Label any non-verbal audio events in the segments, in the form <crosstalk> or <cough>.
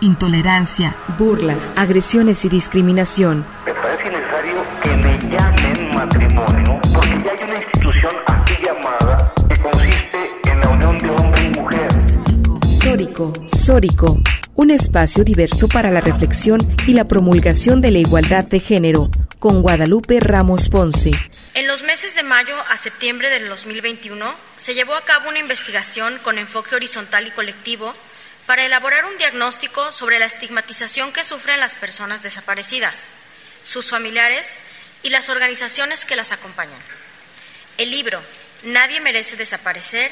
intolerancia, burlas, agresiones y discriminación. Me parece necesario que me llamen matrimonio porque ya hay una institución así llamada que consiste en la unión de hombre y mujer. Sórico, Sórico, un espacio diverso para la reflexión y la promulgación de la igualdad de género, con Guadalupe Ramos Ponce. En los meses de mayo a septiembre del 2021 se llevó a cabo una investigación con enfoque horizontal y colectivo para elaborar un diagnóstico sobre la estigmatización que sufren las personas desaparecidas, sus familiares y las organizaciones que las acompañan. El libro Nadie merece desaparecer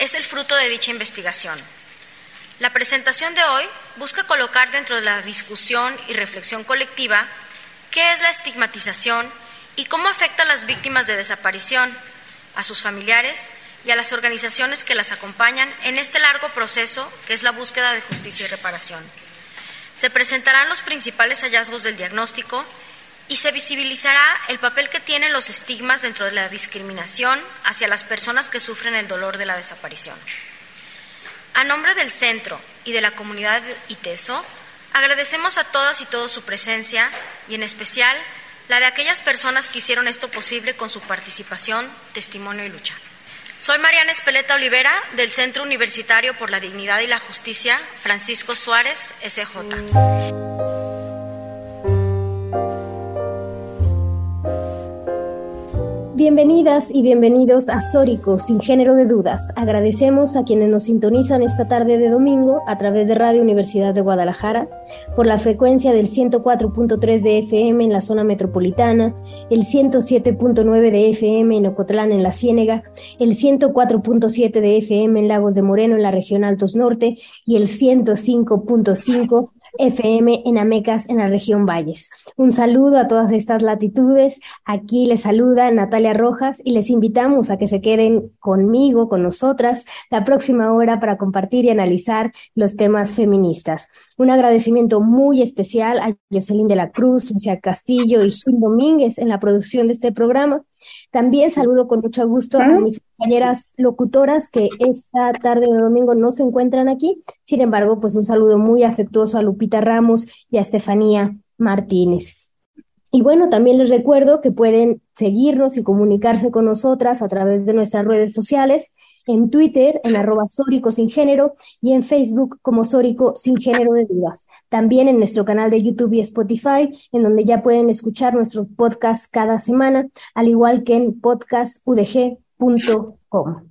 es el fruto de dicha investigación. La presentación de hoy busca colocar dentro de la discusión y reflexión colectiva qué es la estigmatización y cómo afecta a las víctimas de desaparición, a sus familiares y a las organizaciones que las acompañan en este largo proceso que es la búsqueda de justicia y reparación. Se presentarán los principales hallazgos del diagnóstico y se visibilizará el papel que tienen los estigmas dentro de la discriminación hacia las personas que sufren el dolor de la desaparición. A nombre del centro y de la comunidad ITESO, agradecemos a todas y todos su presencia y en especial la de aquellas personas que hicieron esto posible con su participación, testimonio y lucha. Soy Mariana Espeleta Olivera del Centro Universitario por la Dignidad y la Justicia Francisco Suárez, SJ. Bienvenidas y bienvenidos a Sórico, sin género de dudas. Agradecemos a quienes nos sintonizan esta tarde de domingo a través de Radio Universidad de Guadalajara, por la frecuencia del 104.3 de FM en la zona metropolitana, el 107.9 de FM en Ocotlán en la Ciénega, el 104.7 de FM en Lagos de Moreno en la región Altos Norte y el 105.5 FM en Amecas, en la región Valles. Un saludo a todas estas latitudes. Aquí les saluda Natalia Rojas y les invitamos a que se queden conmigo, con nosotras, la próxima hora para compartir y analizar los temas feministas. Un agradecimiento muy especial a Jocelyn de la Cruz, Lucía Castillo y Gil Domínguez en la producción de este programa. También saludo con mucho gusto a mis compañeras locutoras que esta tarde de domingo no se encuentran aquí. Sin embargo, pues un saludo muy afectuoso a Lupita Ramos y a Estefanía Martínez. Y bueno, también les recuerdo que pueden seguirnos y comunicarse con nosotras a través de nuestras redes sociales en Twitter en arroba Sórico sin género y en Facebook como Sórico sin género de dudas. También en nuestro canal de YouTube y Spotify, en donde ya pueden escuchar nuestros podcasts cada semana, al igual que en podcastudg.com.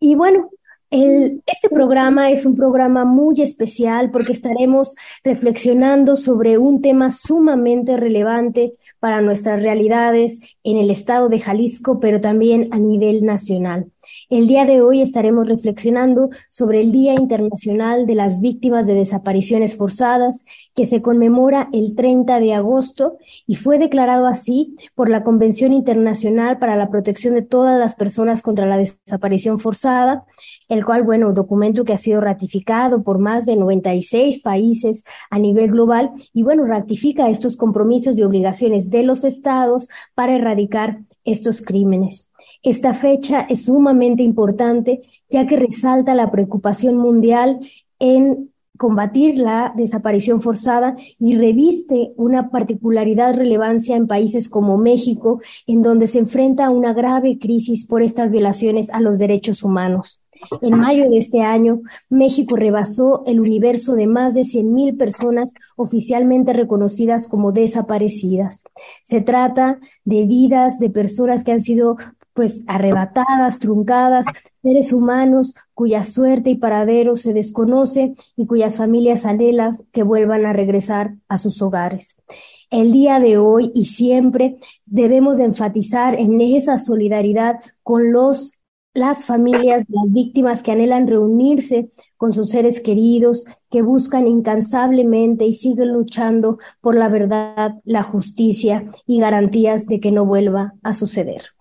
Y bueno, el, este programa es un programa muy especial porque estaremos reflexionando sobre un tema sumamente relevante para nuestras realidades en el estado de Jalisco, pero también a nivel nacional. El día de hoy estaremos reflexionando sobre el Día Internacional de las Víctimas de Desapariciones Forzadas, que se conmemora el 30 de agosto y fue declarado así por la Convención Internacional para la Protección de todas las personas contra la desaparición forzada, el cual, bueno, documento que ha sido ratificado por más de 96 países a nivel global y, bueno, ratifica estos compromisos y obligaciones de los estados para erradicar estos crímenes. Esta fecha es sumamente importante ya que resalta la preocupación mundial en combatir la desaparición forzada y reviste una particularidad relevancia en países como México, en donde se enfrenta a una grave crisis por estas violaciones a los derechos humanos. En mayo de este año, México rebasó el universo de más de 100.000 personas oficialmente reconocidas como desaparecidas. Se trata de vidas de personas que han sido pues arrebatadas, truncadas, seres humanos cuya suerte y paradero se desconoce y cuyas familias anhelan que vuelvan a regresar a sus hogares. El día de hoy y siempre debemos de enfatizar en esa solidaridad con los las familias, las víctimas que anhelan reunirse con sus seres queridos, que buscan incansablemente y siguen luchando por la verdad, la justicia y garantías de que no vuelva a suceder.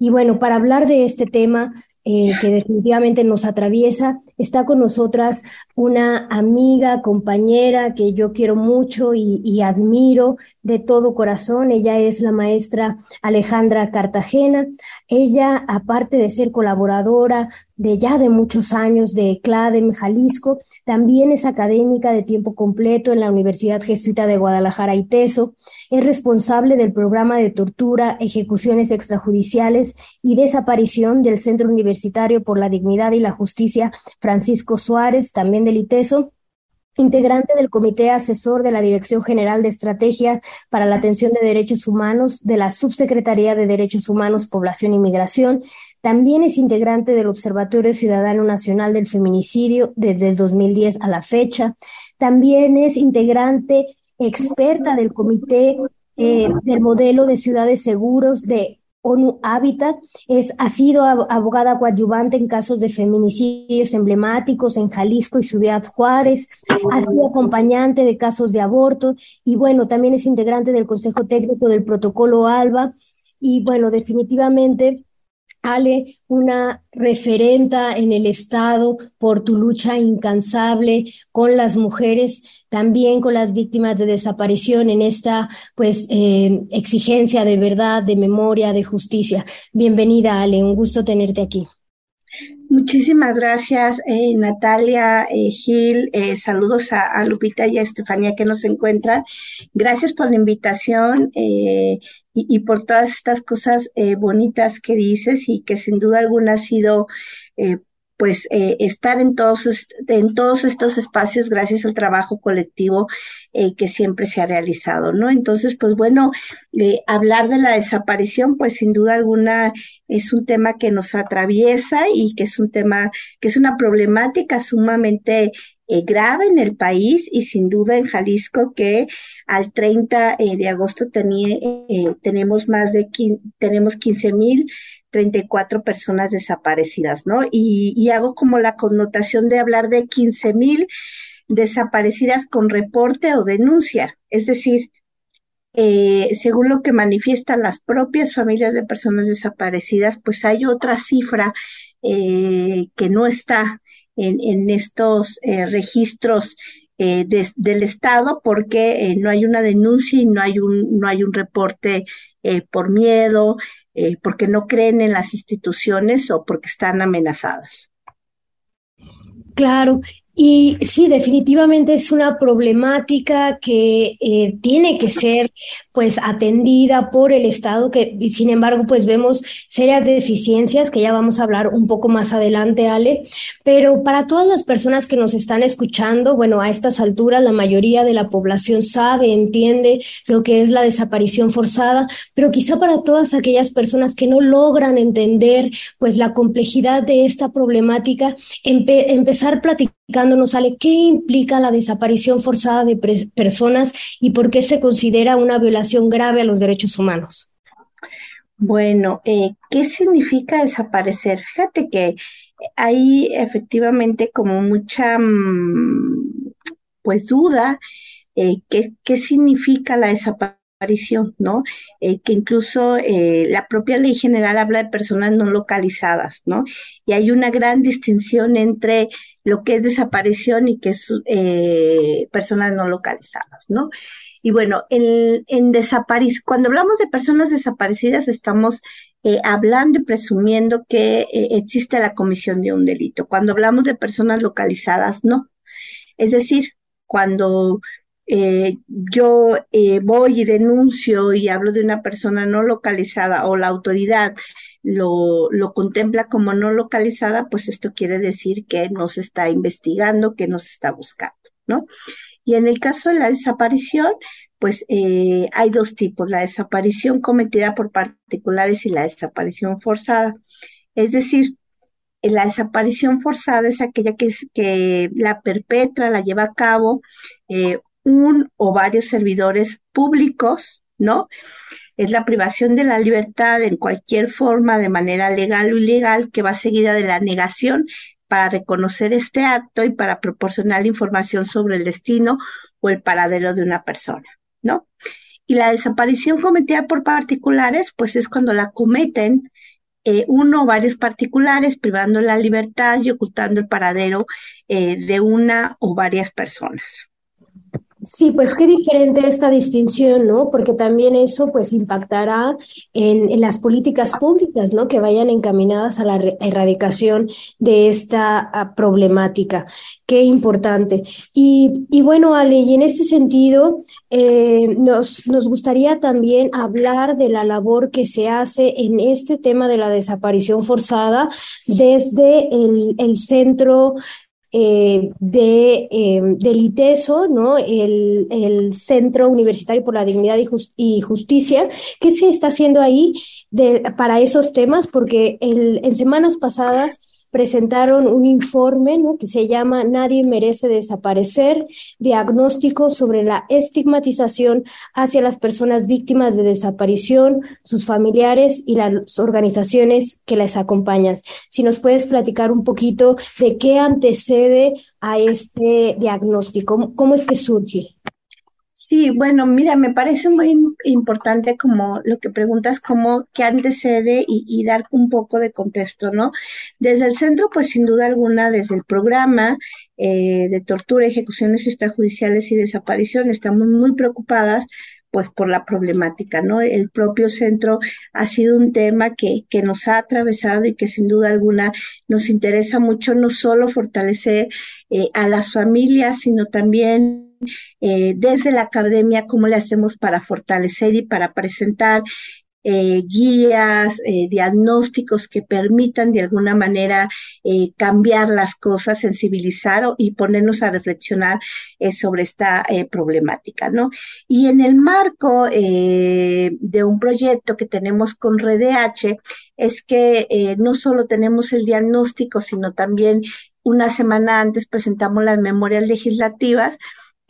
Y bueno, para hablar de este tema eh, que definitivamente nos atraviesa, está con nosotras una amiga, compañera que yo quiero mucho y, admiro de todo corazón. Ella es la maestra Alejandra Cartagena. Ella, aparte de ser colaboradora de ya de muchos años de CLADEM Jalisco. También es académica de tiempo completo en la Universidad Jesuita de Guadalajara y Teso. Es responsable del programa de tortura, ejecuciones extrajudiciales y desaparición del Centro Universitario por la Dignidad y la Justicia Francisco Suárez, también del ITESO integrante del Comité Asesor de la Dirección General de Estrategia para la Atención de Derechos Humanos de la Subsecretaría de Derechos Humanos, Población y Migración. También es integrante del Observatorio Ciudadano Nacional del Feminicidio desde el 2010 a la fecha. También es integrante experta del Comité eh, del Modelo de Ciudades Seguros de ONU Habitat, es, ha sido abogada coadyuvante en casos de feminicidios emblemáticos en Jalisco y Ciudad Juárez, ha sido acompañante de casos de aborto. Y bueno, también es integrante del Consejo Técnico del Protocolo ALBA. Y bueno, definitivamente Ale, una referenta en el Estado por tu lucha incansable con las mujeres, también con las víctimas de desaparición en esta pues eh, exigencia de verdad, de memoria, de justicia. Bienvenida, Ale, un gusto tenerte aquí. Muchísimas gracias, eh, Natalia, eh, Gil. Eh, saludos a, Lupita y a Estefanía que nos encuentran. Gracias por la invitación y, y, por todas estas cosas bonitas que dices y que sin duda alguna ha sido pues eh, estar en todos, en todos estos espacios gracias al trabajo colectivo eh, que siempre se ha realizado, ¿no? Entonces, pues bueno, eh, hablar de la desaparición, pues sin duda alguna es un tema que nos atraviesa y que es un tema, que es una problemática sumamente grave en el país y sin duda en Jalisco que al 30 de agosto tenía, tenemos más de, tenemos 15 mil 34 personas desaparecidas, ¿no? Y, hago como la connotación de hablar de 15 mil desaparecidas con reporte o denuncia, es decir, eh, según lo que manifiestan las propias familias de personas desaparecidas, pues hay otra cifra eh, que no está en, estos eh, registros del Estado porque no hay una denuncia y no hay un, no hay un reporte por miedo, eh, porque no creen en las instituciones o porque están amenazadas. Claro, y sí, definitivamente es una problemática que eh, tiene que ser pues atendida por el Estado, que sin embargo pues vemos serias deficiencias que ya vamos a hablar un poco más adelante, Ale, pero para todas las personas que nos están escuchando, bueno, a estas alturas la mayoría de la población sabe, entiende lo que es la desaparición forzada, pero quizá para todas aquellas personas que no logran entender pues la complejidad de esta problemática, empezar platicando nos sale qué implica la desaparición forzada de personas y por qué se considera una violación grave a los derechos humanos. Bueno, eh, ¿qué significa desaparecer? Fíjate que hay efectivamente como mucha, mm, pues duda, eh, ¿qué, ¿qué significa la desaparición? ¿No? Eh, que incluso eh, la propia ley general habla de personas no localizadas, ¿no? Y hay una gran distinción entre lo que es desaparición y que es eh, personas no localizadas, ¿no? Y bueno, en, en cuando hablamos de personas desaparecidas, estamos hablando y presumiendo que existe la comisión de un delito. Cuando hablamos de personas localizadas, no. Es decir, cuando eh, yo eh, voy y denuncio y hablo de una persona no localizada o la autoridad lo, lo contempla como no localizada, pues esto quiere decir que no se está investigando, que no se está buscando, ¿no? Y en el caso de la desaparición, pues eh, hay dos tipos, la desaparición cometida por particulares y la desaparición forzada. Es decir, la desaparición forzada es aquella que, que la perpetra, la lleva a cabo eh, un o varios servidores públicos, ¿no? Es la privación de la libertad en cualquier forma, de manera legal o ilegal, que va seguida de la negación para reconocer este acto y para proporcionar información sobre el destino o el paradero de una persona, ¿no? Y la desaparición cometida por particulares, pues es cuando la cometen eh, uno o varios particulares, privando la libertad y ocultando el paradero eh, de una o varias personas. Sí, pues qué diferente esta distinción, ¿no? Porque también eso pues impactará en, las políticas públicas, ¿no? Que vayan encaminadas a la erradicación de esta ah, problemática. Qué importante. Y, y bueno, Ale, y en este sentido, eh, nos, nos gustaría también hablar de la labor que se hace en este tema de la desaparición forzada desde el, el Centro eh, de, eh, del ITESO, ¿no? El, el, Centro Universitario por la Dignidad y, y, Justicia. ¿Qué se está haciendo ahí de, para esos temas? Porque el, en semanas pasadas presentaron un informe que se llama Nadie merece desaparecer, diagnóstico sobre la estigmatización hacia las personas víctimas de desaparición, sus familiares y las organizaciones que les acompañan. Si nos puedes platicar un poquito de qué antecede a este diagnóstico, cómo es que surge. Sí, bueno, mira, me parece muy importante como lo que preguntas, como qué antecede y, y, dar un poco de contexto, ¿no? Desde el centro, pues sin duda alguna, desde el programa eh, de tortura, ejecuciones extrajudiciales y desaparición, estamos muy preocupadas pues por la problemática, ¿no? El propio centro ha sido un tema que, que nos ha atravesado y que sin duda alguna nos interesa mucho no solo fortalecer eh, a las familias, sino también eh, desde la academia, cómo le hacemos para fortalecer y para presentar eh, guías, eh, diagnósticos que permitan de alguna manera cambiar las cosas, sensibilizar y ponernos a reflexionar sobre esta problemática, ¿no? Y en el marco de un proyecto que tenemos con REDH, es que no solo tenemos el diagnóstico, sino también una semana antes presentamos las memorias legislativas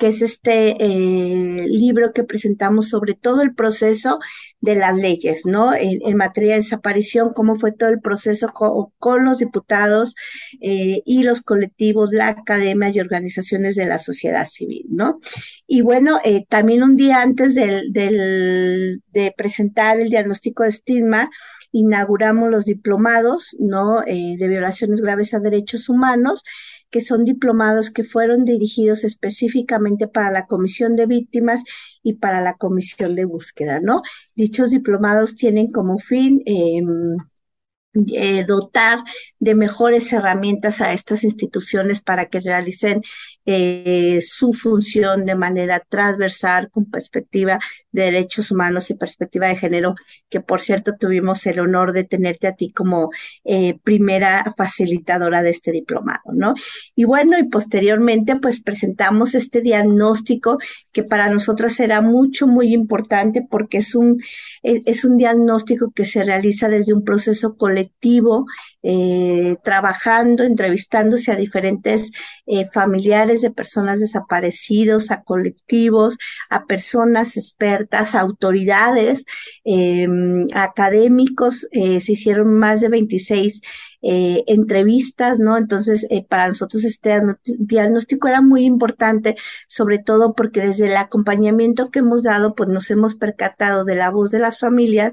que es este eh, libro que presentamos sobre todo el proceso de las leyes, ¿no? En, materia de desaparición, cómo fue todo el proceso con, los diputados eh, y los colectivos, la academia y organizaciones de la sociedad civil, ¿no? Y bueno, eh, también un día antes de presentar el diagnóstico de estigma, inauguramos los diplomados, ¿no? De violaciones graves a derechos humanos que son diplomados que fueron dirigidos específicamente para la Comisión de Víctimas y para la Comisión de Búsqueda, ¿no? Dichos diplomados tienen como fin eh, eh, dotar de mejores herramientas a estas instituciones para que realicen eh, su función de manera transversal con perspectiva de derechos humanos y perspectiva de género, que por cierto tuvimos el honor de tenerte a ti como eh, primera facilitadora de este diplomado, ¿no? Y bueno, y posteriormente pues presentamos este diagnóstico que para nosotros era mucho, muy importante porque es un, es un diagnóstico que se realiza desde un proceso colectivo, eh, trabajando, entrevistándose a diferentes eh, familiares de personas desaparecidos, a colectivos, a personas expertas, a autoridades, eh, académicos. Se hicieron más de 26 eh, entrevistas, ¿no? Entonces, eh, para nosotros este diagnóstico era muy importante, sobre todo porque desde el acompañamiento que hemos dado, pues nos hemos percatado de la voz de las familias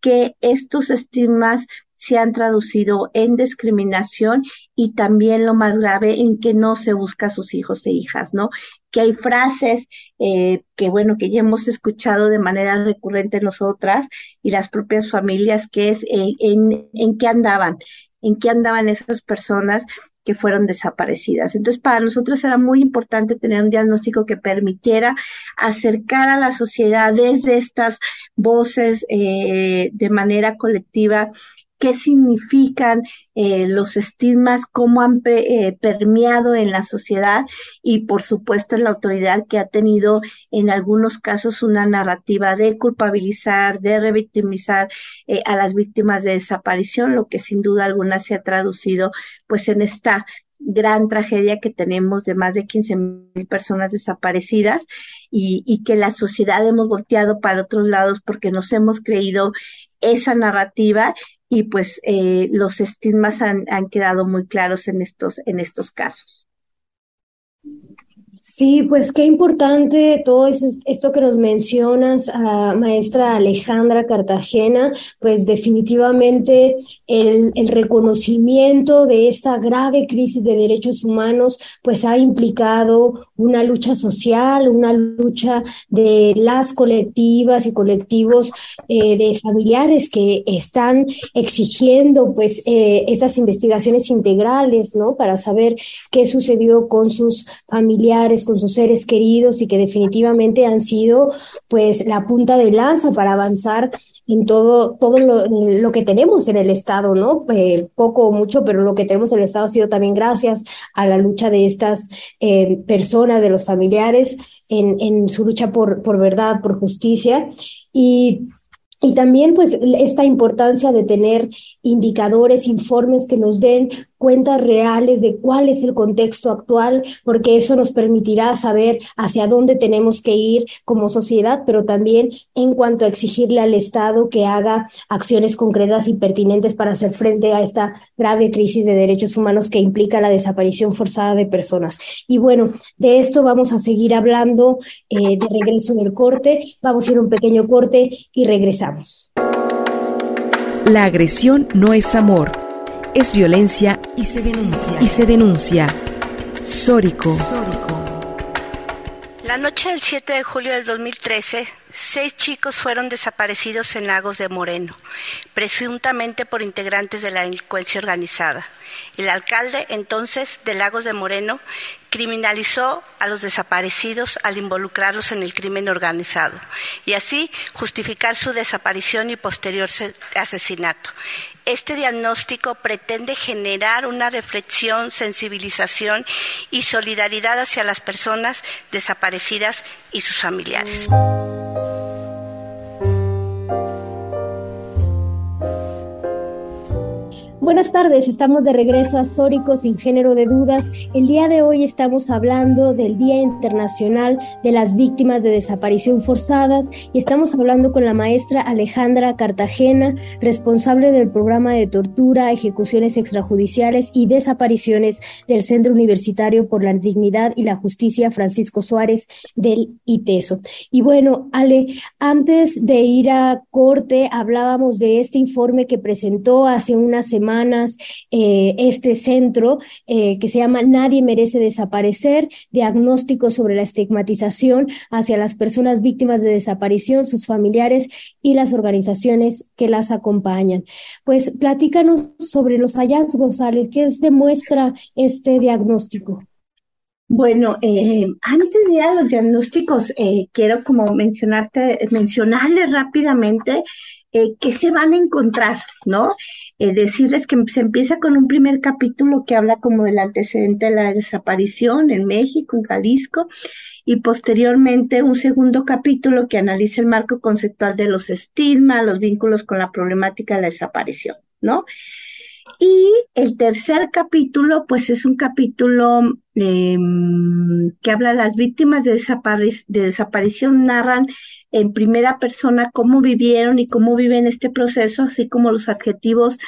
que estos estigmas se han traducido en discriminación y también lo más grave en que no se busca a sus hijos e hijas, ¿no? Que hay frases eh, que, bueno, que ya hemos escuchado de manera recurrente nosotras y las propias familias, que es eh, en, en qué andaban, en qué andaban esas personas que fueron desaparecidas. Entonces, para nosotros era muy importante tener un diagnóstico que permitiera acercar a la sociedad desde estas voces eh, de manera colectiva qué significan eh, los estigmas, cómo han eh, permeado en la sociedad y por supuesto en la autoridad que ha tenido en algunos casos una narrativa de culpabilizar, de revictimizar eh, a las víctimas de desaparición, lo que sin duda alguna se ha traducido pues en esta gran tragedia que tenemos de más de 15 mil personas desaparecidas y, y, que la sociedad hemos volteado para otros lados porque nos hemos creído esa narrativa y pues eh, los estigmas han, han, quedado muy claros en estos, en estos casos. Sí, pues qué importante todo eso, esto que nos mencionas, a maestra Alejandra Cartagena, pues definitivamente el, el, reconocimiento de esta grave crisis de derechos humanos, pues ha implicado una lucha social, una lucha de las colectivas y colectivos eh, de familiares que están exigiendo pues eh, esas investigaciones integrales, ¿no? Para saber qué sucedió con sus familiares con sus seres queridos y que definitivamente han sido pues la punta de lanza para avanzar en todo, todo lo, que tenemos en el Estado, ¿no? Eh, poco o mucho, pero lo que tenemos en el Estado ha sido también gracias a la lucha de estas eh, personas, de los familiares, en, en su lucha por, por verdad, por justicia. Y y también pues esta importancia de tener indicadores, informes que nos den cuentas reales de cuál es el contexto actual, porque eso nos permitirá saber hacia dónde tenemos que ir como sociedad, pero también en cuanto a exigirle al Estado que haga acciones concretas y pertinentes para hacer frente a esta grave crisis de derechos humanos que implica la desaparición forzada de personas. Y bueno, de esto vamos a seguir hablando eh, de regreso del corte. Vamos a ir a un pequeño corte y regresamos. La agresión no es amor es violencia y se denuncia. Y se denuncia. Sórico. La noche del 7 de julio del 2013, seis chicos fueron desaparecidos en Lagos de Moreno, presuntamente por integrantes de la delincuencia organizada. El alcalde entonces de Lagos de Moreno criminalizó a los desaparecidos al involucrarlos en el crimen organizado y así justificar su desaparición y posterior asesinato. Este diagnóstico pretende generar una reflexión, sensibilización y solidaridad hacia las personas desaparecidas y sus familiares. Buenas tardes, estamos de regreso a Sórico sin género de dudas. El día de hoy estamos hablando del Día Internacional de las Víctimas de Desaparición Forzadas y estamos hablando con la maestra Alejandra Cartagena, responsable del programa de tortura, ejecuciones extrajudiciales y desapariciones del Centro Universitario por la Dignidad y la Justicia Francisco Suárez del ITESO. Y bueno, Ale, antes de ir a corte hablábamos de este informe que presentó hace una semana eh, este centro eh, que se llama Nadie merece desaparecer, diagnóstico sobre la estigmatización hacia las personas víctimas de desaparición, sus familiares y las organizaciones que las acompañan. Pues platícanos sobre los hallazgos, Alex, ¿qué demuestra este diagnóstico? Bueno, eh, antes de ir a los diagnósticos, quiero como mencionarte, mencionarles rápidamente eh, que se van a encontrar, ¿no? Eh, decirles que se empieza con un primer capítulo que habla como del antecedente de la desaparición en México, en Jalisco, y posteriormente un segundo capítulo que analiza el marco conceptual de los estigmas, los vínculos con la problemática de la desaparición, ¿no? Y el tercer capítulo, pues es un capítulo em, que habla de las víctimas de, desaparición, narran en primera persona cómo vivieron y cómo viven este proceso, así como los adjetivos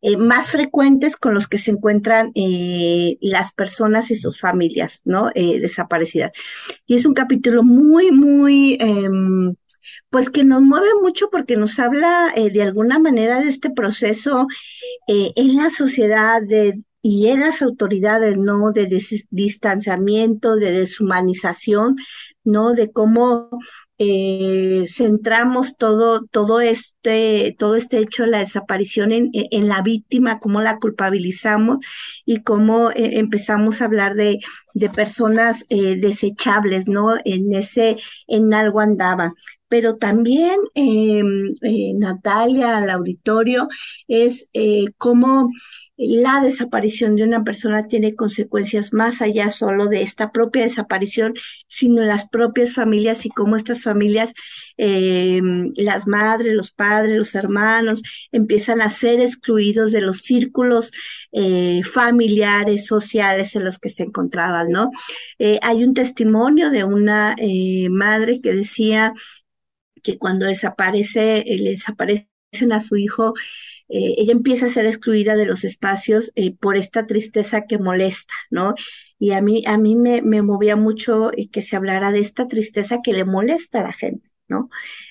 eh, más frecuentes con los que se encuentran eh, las personas y sus familias, ¿no? Eh, desaparecidas. Y es un capítulo muy, muy em, pues que nos mueve mucho porque nos habla eh, de alguna manera de este proceso eh, en la sociedad y en las autoridades, ¿no? De distanciamiento, de deshumanización, ¿no? De cómo eh, centramos todo, todo este, todo este hecho de la desaparición en, en la víctima, cómo la culpabilizamos y cómo empezamos a hablar de, de personas desechables, ¿no? En ese, en algo andaba. Pero también, em, Natalia, al auditorio, es cómo la desaparición de una persona tiene consecuencias más allá solo de esta propia desaparición, sino las propias familias y cómo estas familias, eh, las madres, los padres, los hermanos, empiezan a ser excluidos de los círculos eh, familiares, sociales en los que se encontraban, ¿no? Eh, hay un testimonio de una madre que decía que cuando desaparece, le desaparecen a su hijo, eh, ella empieza a ser excluida de los espacios eh, por esta tristeza que molesta, ¿no? y a mí, a mí me, me movía mucho que se hablara de esta tristeza que le molesta a la gente. ¿no?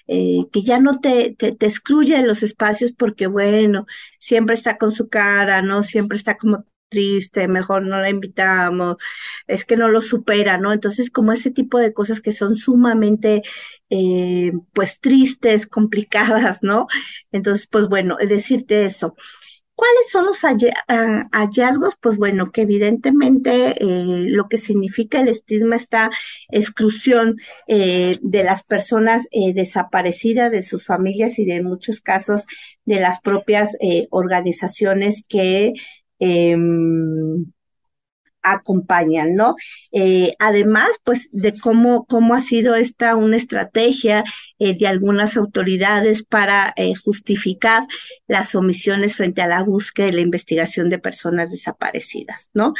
Eh, que ya no te, te, te, excluye de los espacios porque, bueno, siempre está con su cara, ¿no? Siempre está como triste, mejor no la invitamos, es que no lo supera, ¿no? Entonces, como ese tipo de cosas que son sumamente, eh, pues, tristes, <laughs> complicadas, ¿no? Entonces, pues bueno, es decirte eso. ¿Cuáles son los ah, hallazgos? Pues bueno, que evidentemente eh, lo que significa el estigma, esta exclusión eh, de las personas desaparecidas, de sus familias y de muchos casos de las propias organizaciones que em, acompañan, ¿no? Eh, además, pues, de cómo, cómo ha sido esta una estrategia eh, de algunas autoridades para eh, justificar las omisiones frente a la búsqueda y la investigación de personas desaparecidas, ¿no?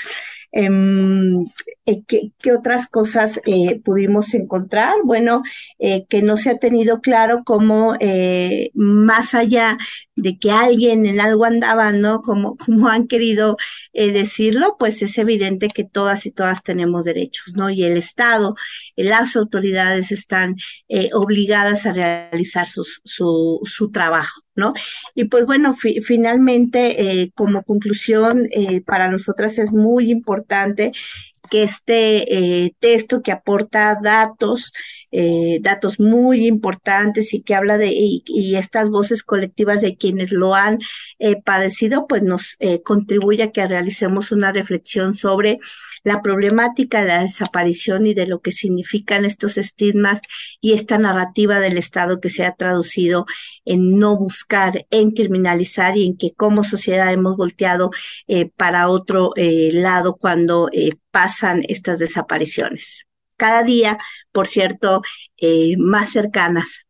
Em, eh, ¿qué, ¿qué, otras cosas eh, pudimos encontrar? Bueno, eh, que no se ha tenido claro cómo más allá de que alguien en algo andaba, ¿no? Como, <laughs> como han querido decirlo, pues es evidente que todas y todas tenemos derechos, ¿no? Y el Estado, las autoridades están obligadas a realizar su, su trabajo. ¿No? Y pues bueno, fi finalmente, eh, como conclusión, eh, para nosotras es muy importante que este eh, texto que aporta datos, eh, datos muy importantes y que habla de, y, y estas voces colectivas de quienes lo han eh, padecido, pues nos eh, contribuye a que realicemos una reflexión sobre la problemática de la desaparición y de lo que significan estos estigmas y esta narrativa del Estado que se ha traducido en no buscar, en criminalizar y en que como sociedad hemos volteado eh, para otro eh, lado cuando eh, pasan estas desapariciones. Cada día, por cierto, eh, más cercanas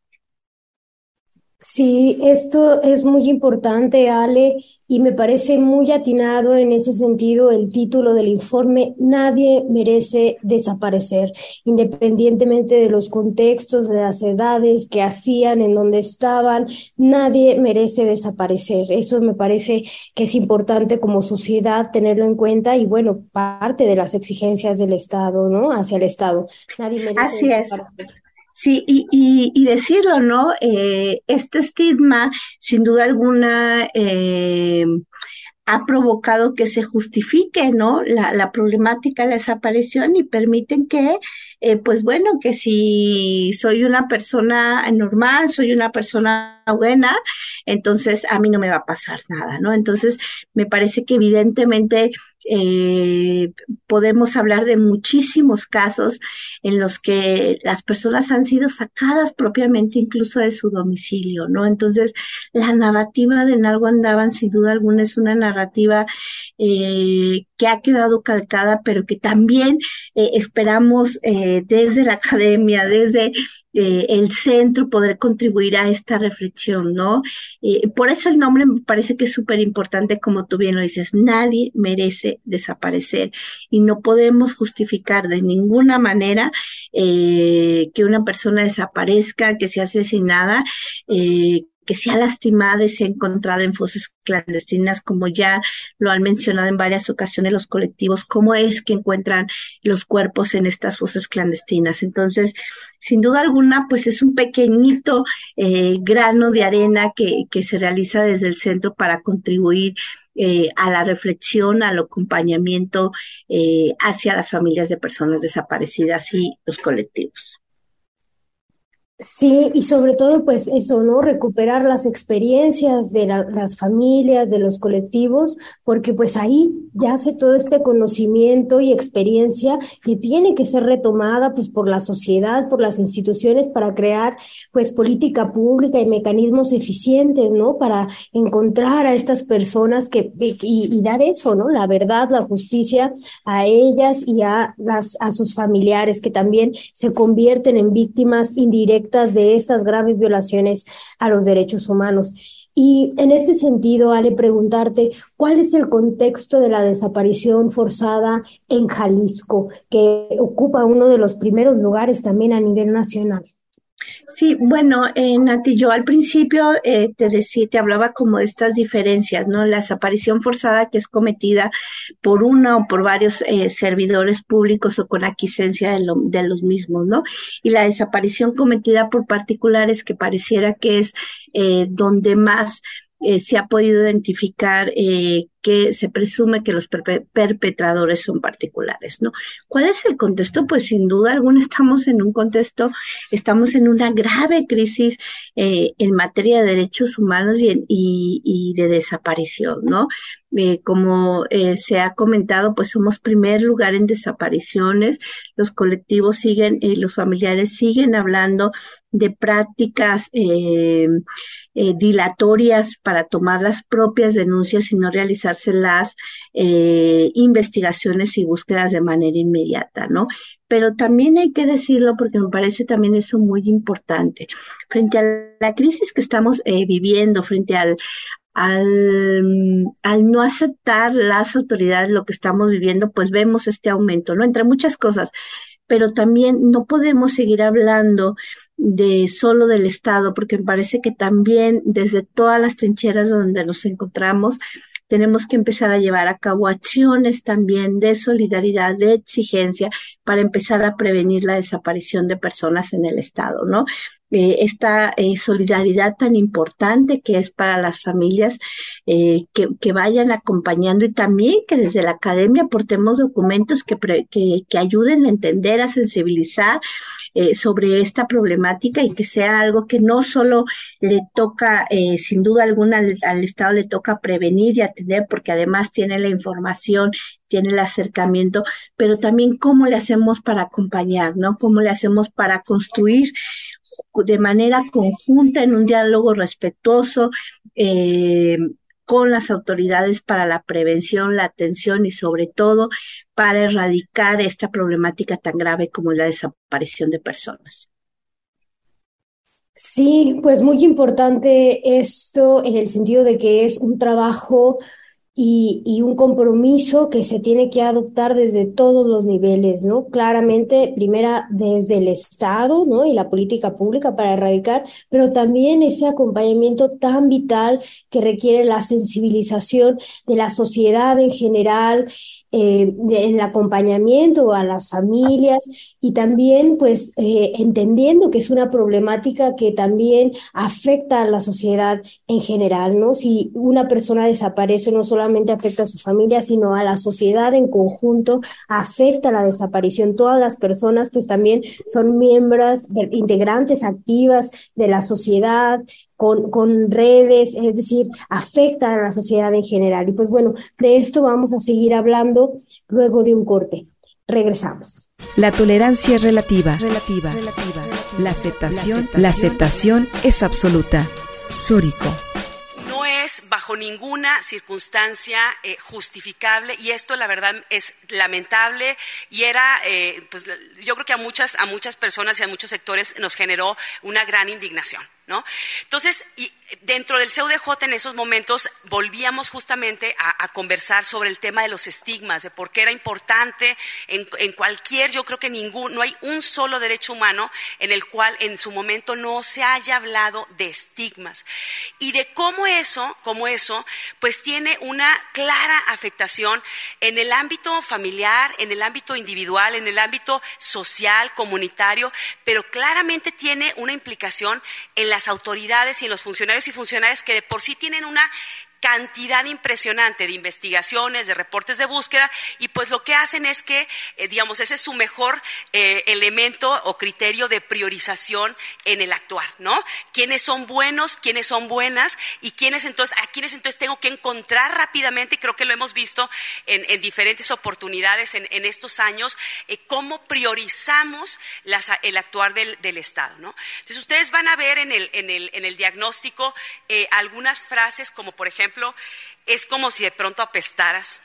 Sí, esto es muy importante, Ale, y me parece muy atinado en ese sentido el título del informe, Nadie merece desaparecer, independientemente de los contextos, de las edades que hacían, en donde estaban, nadie merece desaparecer. Eso me parece que es importante como sociedad tenerlo en cuenta y bueno, parte de las exigencias del Estado, ¿no? Hacia el Estado. Nadie merece Así desaparecer. Es. Sí, y, y, y, decirlo, ¿no? Eh, este estigma, sin duda alguna, eh, ha provocado que se justifique, ¿no? La, la problemática de la desaparición y permiten que, eh, pues bueno, que si soy una persona normal, soy una persona buena, entonces a mí no me va a pasar nada, ¿no? Entonces, me parece que evidentemente eh, podemos hablar de muchísimos casos en los que las personas han sido sacadas propiamente incluso de su domicilio, ¿no? Entonces, la narrativa de Nalgo Andaban, sin duda alguna, es una narrativa eh, que ha quedado calcada, pero que también eh, esperamos eh, desde la academia, desde eh, el centro poder contribuir a esta reflexión, ¿no? Eh, por eso el nombre me parece que es súper importante, como tú bien lo dices, nadie merece desaparecer y no podemos justificar de ninguna manera eh, que una persona desaparezca, que sea asesinada, que sea lastimada y sea encontrada en fosas clandestinas, como ya lo han mencionado en varias ocasiones los colectivos, cómo es que encuentran los cuerpos en estas fosas clandestinas. Entonces, sin duda alguna, pues es un pequeñito eh, grano de arena que, que se realiza desde el centro para contribuir eh, a la reflexión, al acompañamiento eh, hacia las familias de personas desaparecidas y los colectivos. Sí, y sobre todo, pues eso, ¿no? Recuperar las experiencias de la, las familias, de los colectivos, porque pues ahí yace todo este conocimiento y experiencia que tiene que ser retomada pues por la sociedad, por las instituciones para crear pues política pública y mecanismos eficientes, ¿no? Para encontrar a estas personas que y, y dar eso, ¿no? La verdad, la justicia a ellas y a las a sus familiares que también se convierten en víctimas indirectas de estas graves violaciones a los derechos humanos. Y en este sentido, Ale, preguntarte, ¿cuál es el contexto de la desaparición forzada en Jalisco, que ocupa uno de los primeros lugares también a nivel nacional? Sí, bueno, eh, Nati, yo al principio eh, te decía, te hablaba como de estas diferencias, ¿no? La desaparición forzada que es cometida por una o por varios eh, servidores públicos o con aquiescencia de, de los mismos, ¿no? Y la desaparición cometida por particulares que pareciera que es eh, donde más eh, se ha podido identificar eh, que se presume que los perpetradores son particulares, ¿no? ¿Cuál es el contexto? Pues sin duda alguna estamos en un contexto, estamos en una grave crisis eh, en materia de derechos humanos y, de desaparición, ¿no? como se ha comentado, pues somos primer lugar en desapariciones, los colectivos siguen, y los familiares siguen hablando de prácticas eh, eh, dilatorias para tomar las propias denuncias y no las eh, investigaciones y búsquedas de manera inmediata, ¿no? Pero también hay que decirlo porque me parece también eso muy importante. Frente a la crisis que estamos viviendo, frente al, al, al, no aceptar las autoridades lo que estamos viviendo, pues vemos este aumento, ¿no? Entre muchas cosas, pero también no podemos seguir hablando de solo del Estado, porque me parece que también desde todas las trincheras donde nos encontramos, tenemos que empezar a llevar a cabo acciones también de solidaridad, de exigencia, para empezar a prevenir la desaparición de personas en el Estado, ¿no? Eh, esta eh, solidaridad tan importante que es para las familias eh, que, vayan acompañando y también que desde la academia aportemos documentos que, que, que ayuden a entender, a sensibilizar eh, sobre esta problemática y que sea algo que no solo le toca, eh, sin duda alguna, al, Estado le toca prevenir y atender, porque además tiene la información, tiene el acercamiento, pero también cómo le hacemos para acompañar, ¿no? Cómo le hacemos para construir de manera conjunta en un diálogo respetuoso, eh, con las autoridades para la prevención, la atención y sobre todo para erradicar esta problemática tan grave como la desaparición de personas. Sí, pues muy importante esto en el sentido de que es un trabajo y, y, un compromiso que se tiene que adoptar desde todos los niveles, ¿no? Claramente, primera desde el Estado, ¿no? Y la política pública para erradicar, pero también ese acompañamiento tan vital que requiere la sensibilización de la sociedad en general eh, el acompañamiento a las familias y también pues eh, entendiendo que es una problemática que también afecta a la sociedad en general, ¿no? Si una persona desaparece no solamente afecta a su familia, sino a la sociedad en conjunto, afecta la desaparición. Todas las personas pues también son miembros, integrantes activas de la sociedad, con, con redes, es decir, afecta a la sociedad en general. Y pues bueno, de esto vamos a seguir hablando luego de un corte. Regresamos. La tolerancia es relativa. Relativa. relativa. La aceptación, la aceptación es absoluta. Sórico es bajo ninguna circunstancia eh, justificable y esto la verdad es lamentable y era, eh, pues yo creo que a muchas, a muchas personas y a muchos sectores nos generó una gran indignación. Entonces, dentro del CUDJ en esos momentos volvíamos justamente a, conversar sobre el tema de los estigmas, de por qué era importante en, en, cualquier, yo creo que ningún, no hay un solo derecho humano en el cual en su momento no se haya hablado de estigmas. Y de cómo eso, cómo eso, pues tiene una clara afectación en el ámbito familiar, en el ámbito individual, en el ámbito social, comunitario, pero claramente tiene una implicación en las autoridades y en los funcionarios y funcionarias que de por sí tienen una cantidad impresionante de investigaciones, de reportes de búsqueda, y pues lo que hacen es que, eh, digamos, ese es su mejor eh, elemento o criterio de priorización en el actuar, ¿no? ¿Quiénes son buenos, quiénes son buenas, y quiénes entonces, a quiénes entonces tengo que encontrar rápidamente, y creo que lo hemos visto en, diferentes oportunidades en, estos años, eh, cómo priorizamos el actuar del, Estado, ¿no? Entonces ustedes van a ver en el, en el, en el diagnóstico algunas frases como, por ejemplo, es como si de pronto apestaras.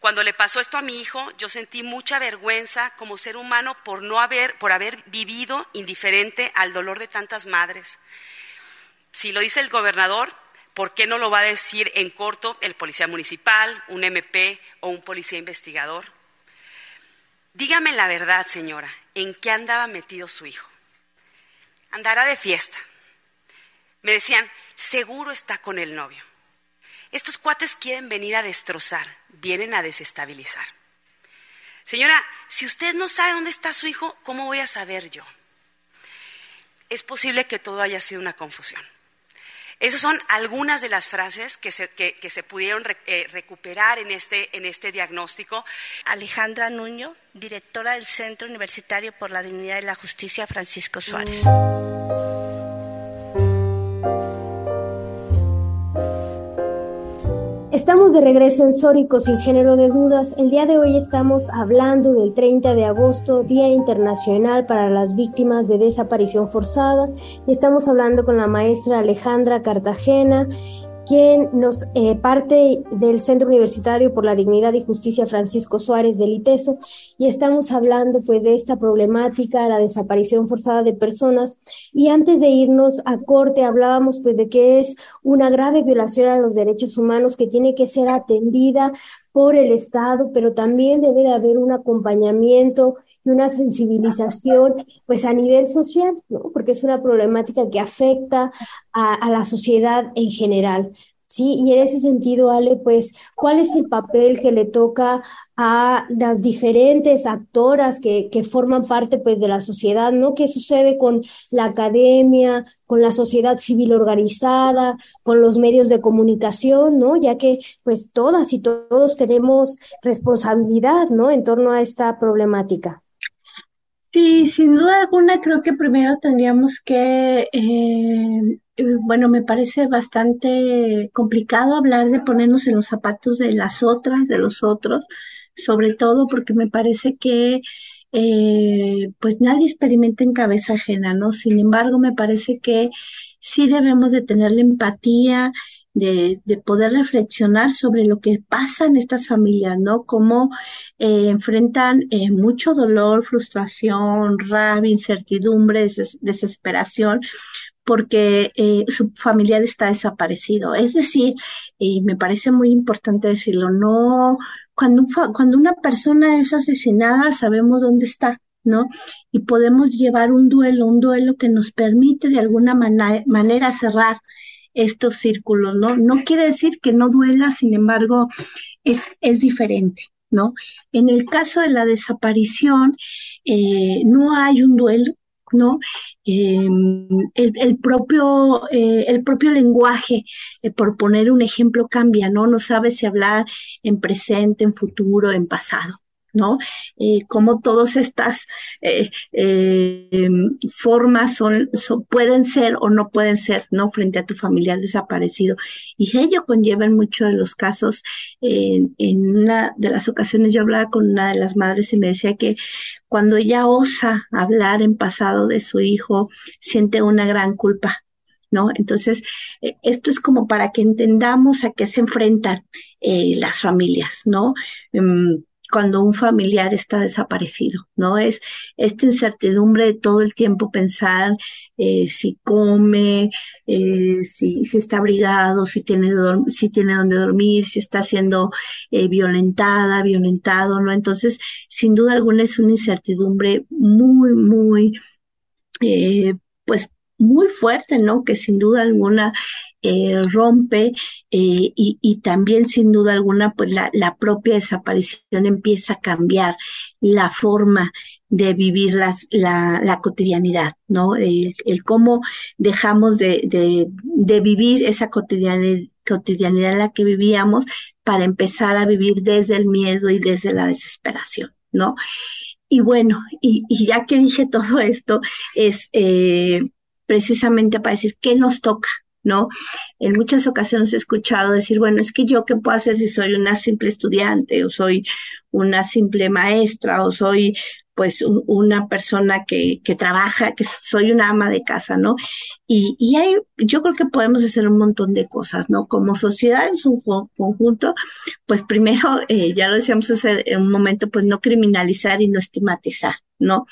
Cuando le pasó esto a mi hijo, yo sentí mucha vergüenza como ser humano por no haber, por haber vivido indiferente al dolor de tantas madres. Si lo dice el gobernador, ¿por qué no lo va a decir en corto el policía municipal, un MP o un policía investigador? Dígame la verdad, señora, ¿en qué andaba metido su hijo? andará de fiesta. Me decían, seguro está con el novio. Estos cuates quieren venir a destrozar, vienen a desestabilizar. Señora, si usted no sabe dónde está su hijo, ¿cómo voy a saber yo? Es posible que todo haya sido una confusión. Esas son algunas de las frases que se, pudieron eh, recuperar en este, en este diagnóstico. Alejandra Nuño, directora del Centro Universitario por la Dignidad y la Justicia Francisco Suárez. Estamos de regreso en Sórico sin género de dudas. El día de hoy estamos hablando del 30 de agosto, Día Internacional para las Víctimas de Desaparición Forzada. Y estamos hablando con la maestra Alejandra Cartagena quien nos eh, parte del Centro Universitario por la Dignidad y Justicia Francisco Suárez del ITESO. Y estamos hablando pues de esta problemática, la desaparición forzada de personas. Y antes de irnos a corte hablábamos pues de que es una grave violación a los derechos humanos que tiene que ser atendida por el Estado, pero también debe de haber un acompañamiento y una sensibilización pues a nivel social, ¿no? porque es una problemática que afecta a, la sociedad en general. Sí, y en ese sentido, Ale, pues, ¿cuál es el papel que le toca a las diferentes actoras que, que, forman parte, pues, de la sociedad, ¿no? ¿Qué sucede con la academia, con la sociedad civil organizada, con los medios de comunicación, ¿no? Ya que, pues, todas y todos tenemos responsabilidad, ¿no? En torno a esta problemática. Sí, sin duda alguna creo que primero tendríamos que, eh, bueno, me parece bastante complicado hablar de ponernos en los zapatos de las otras, de los otros, sobre todo porque me parece que eh, pues nadie experimenta en cabeza ajena, ¿no? Sin embargo, me parece que sí debemos de tener la empatía de, de, poder reflexionar sobre lo que pasa en estas familias, ¿no? Cómo eh, enfrentan eh, mucho dolor, frustración, rabia, incertidumbre, desesperación, porque eh, su familiar está desaparecido. Es decir, y me parece muy importante decirlo, no, cuando, cuando una persona es asesinada sabemos dónde está, ¿no? Y podemos llevar un duelo, un duelo que nos permite de alguna manera cerrar estos círculos, ¿no? No quiere decir que no duela, sin embargo, es, es diferente, ¿no? En el caso de la desaparición, eh, no hay un duelo, ¿no? Em, el, propio, eh, el propio lenguaje, eh, por poner un ejemplo, cambia, ¿no? No sabe si hablar en presente, en futuro, en pasado. ¿No? Eh, como todas estas eh, eh, formas son, pueden ser o no pueden ser, ¿no? Frente a tu familiar desaparecido. Y ello conlleva en muchos de los casos, en una de las ocasiones yo hablaba con una de las madres y me decía que cuando ella osa hablar en pasado de su hijo, siente una gran culpa, ¿no? Entonces, esto es como para que entendamos a qué se enfrentan las familias, ¿no? Em, cuando un familiar está desaparecido, ¿no? Es esta incertidumbre de todo el tiempo pensar eh, si come, eh, si, si, está abrigado, si tiene, si tiene donde dormir, si está siendo eh, violentada, violentado, ¿no? Entonces, sin duda alguna es una incertidumbre muy, muy, pues muy fuerte, ¿no? Que sin duda alguna eh, rompe eh, y, también sin duda alguna pues la, la, propia desaparición empieza a cambiar la forma de vivir la, la, cotidianidad, ¿no? El, cómo dejamos de, de, vivir esa cotidianidad, en la que vivíamos para empezar a vivir desde el miedo y desde la desesperación, ¿no? Y bueno, y, y ya que dije <laughs> todo esto, es eh, precisamente para decir qué nos toca, ¿no? En muchas ocasiones he escuchado decir, bueno, es que yo qué puedo hacer si soy una simple estudiante o soy una simple maestra o soy pues una persona que, que trabaja, que soy una ama de casa, ¿no? Y, y hay, yo creo que podemos hacer un montón de cosas, ¿no? Como sociedad en su conjunto, pues primero, eh, ya lo decíamos hace un momento, pues no criminalizar y no estigmatizar, ¿no?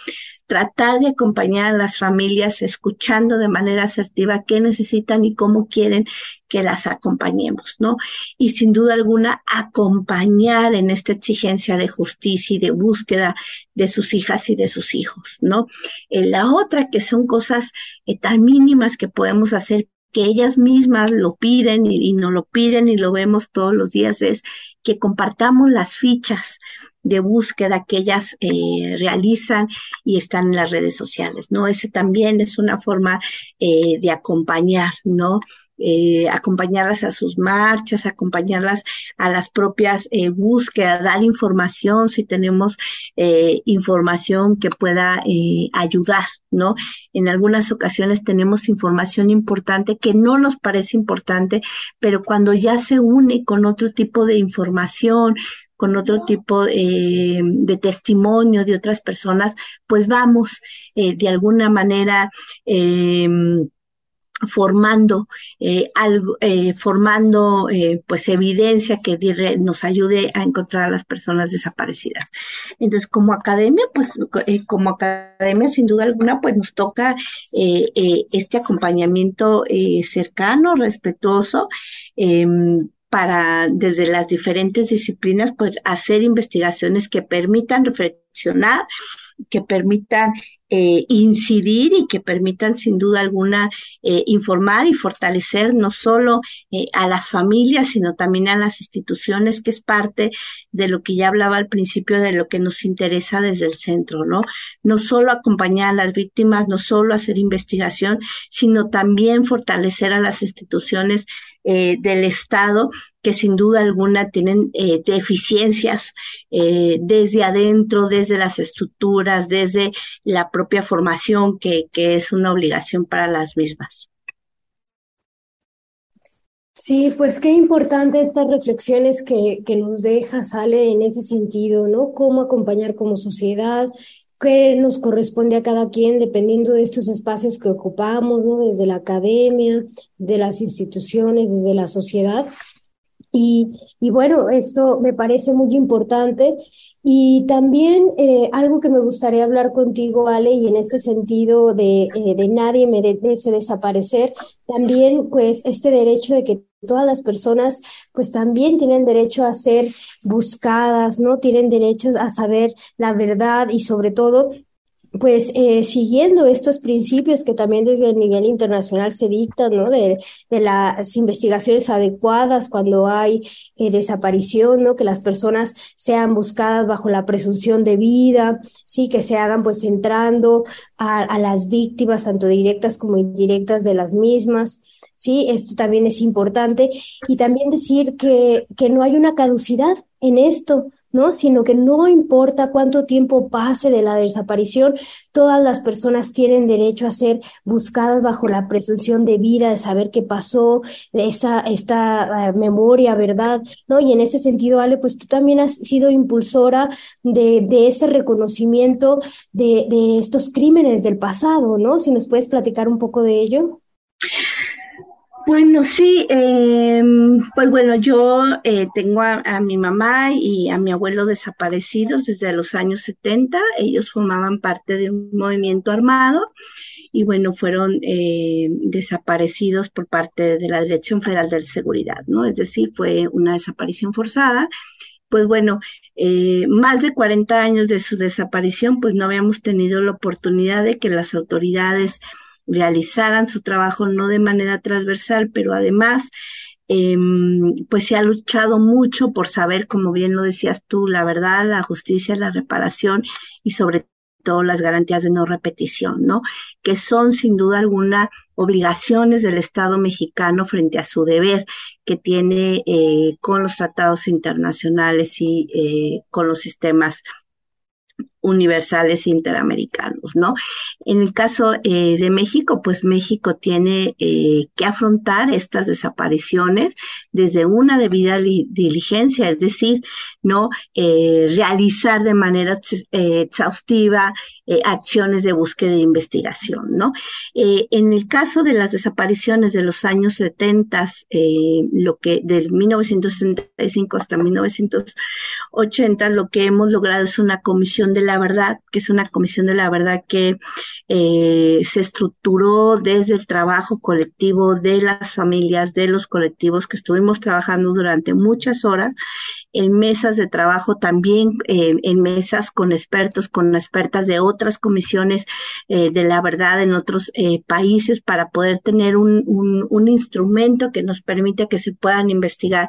Tratar de acompañar a las familias escuchando de manera asertiva qué necesitan y cómo quieren que las acompañemos, ¿no? Y sin duda alguna acompañar en esta exigencia de justicia y de búsqueda de sus hijas y de sus hijos, ¿no? Eh, la otra que son cosas eh, tan mínimas que podemos hacer que ellas mismas lo piden y, y nos lo piden y lo vemos todos los días es que compartamos las fichas de búsqueda que ellas eh, realizan y están en las redes sociales, ¿no? Ese también es una forma eh, de acompañar, ¿no? Eh, acompañarlas a sus marchas, acompañarlas a las propias eh, búsquedas, dar información si tenemos información que pueda ayudar, ¿no? En algunas ocasiones tenemos información importante que no nos parece importante, pero cuando ya se une con otro tipo de información, con otro tipo eh, de testimonio de otras personas, pues vamos eh, de alguna manera eh, formando eh, algo, formando pues evidencia que nos ayude a encontrar a las personas desaparecidas. Entonces, como academia, pues como academia, sin duda alguna, pues nos toca este acompañamiento cercano, respetuoso, em, para desde las diferentes disciplinas, pues hacer investigaciones que permitan reflexionar, que permitan eh, incidir y que permitan sin duda alguna eh, informar y fortalecer no solo eh, a las familias, sino también a las instituciones, que es parte de lo que ya hablaba al principio, de lo que nos interesa desde el centro, ¿no? No solo acompañar a las víctimas, no solo hacer investigación, sino también fortalecer a las instituciones eh, del Estado que sin duda alguna tienen eh, deficiencias eh, desde adentro, desde las estructuras, desde la propia formación, que, que es una obligación para las mismas. Sí, pues qué importante estas reflexiones que, que nos deja, sale en ese sentido, ¿no? Cómo acompañar como sociedad, qué nos corresponde a cada quien dependiendo de estos espacios que ocupamos, ¿no? Desde la academia, de las instituciones, desde la sociedad. Y, y bueno, esto me parece muy importante. Y también eh, algo que me gustaría hablar contigo, Ale, y en este sentido de, eh, de nadie merece desaparecer, también pues este derecho de que todas las personas pues también tienen derecho a ser buscadas, ¿no? Tienen derecho a saber la verdad y sobre todo pues eh, siguiendo estos principios que también desde el nivel internacional se dictan, ¿no? De, de las investigaciones adecuadas cuando hay eh, desaparición, ¿no? Que las personas sean buscadas bajo la presunción de vida, sí, que se hagan pues entrando a, a las víctimas, tanto directas como indirectas de las mismas. Sí, esto también es importante. Y también decir que, que no hay una caducidad en esto, ¿no? Sino que no importa cuánto tiempo pase de la desaparición, todas las personas tienen derecho a ser buscadas bajo la presunción de vida, de saber qué pasó, de esa, esta uh, memoria, ¿verdad? ¿No? Y en ese sentido, Ale, pues tú también has sido impulsora de, de ese reconocimiento de, de estos crímenes del pasado, ¿no? Si nos puedes platicar un poco de ello. Bueno, sí, eh, pues bueno, yo eh, tengo a, a, mi mamá y a mi abuelo desaparecidos desde los años 70. Ellos formaban parte de un movimiento armado y bueno, fueron eh, desaparecidos por parte de la Dirección Federal de Seguridad, ¿no? Es decir, fue una desaparición forzada. Pues bueno, eh, más de 40 años de su desaparición, pues no habíamos tenido la oportunidad de que las autoridades realizaran su trabajo no de manera transversal, pero además, eh, pues se ha luchado mucho por saber, como bien lo decías tú, la verdad, la justicia, la reparación y sobre todo las garantías de no repetición, ¿no? Que son sin duda alguna obligaciones del Estado mexicano frente a su deber que tiene eh, con los tratados internacionales y eh, con los sistemas universales interamericanos, ¿no? En el caso eh, de México, pues México tiene eh, que afrontar estas desapariciones desde una debida diligencia, es decir, no eh, realizar de manera exhaustiva acciones de búsqueda e investigación, ¿no? en el caso de las desapariciones de los años 70, lo que del 1965 hasta 1980, lo que hemos logrado es una comisión de la la Verdad, que es una Comisión de la Verdad que eh, se estructuró desde el trabajo colectivo de las familias, de los colectivos que estuvimos trabajando durante muchas horas en mesas de trabajo, también eh, en mesas con expertos, con expertas de otras comisiones eh, de la verdad en otros eh, países para poder tener un, un, instrumento que nos permita que se puedan investigar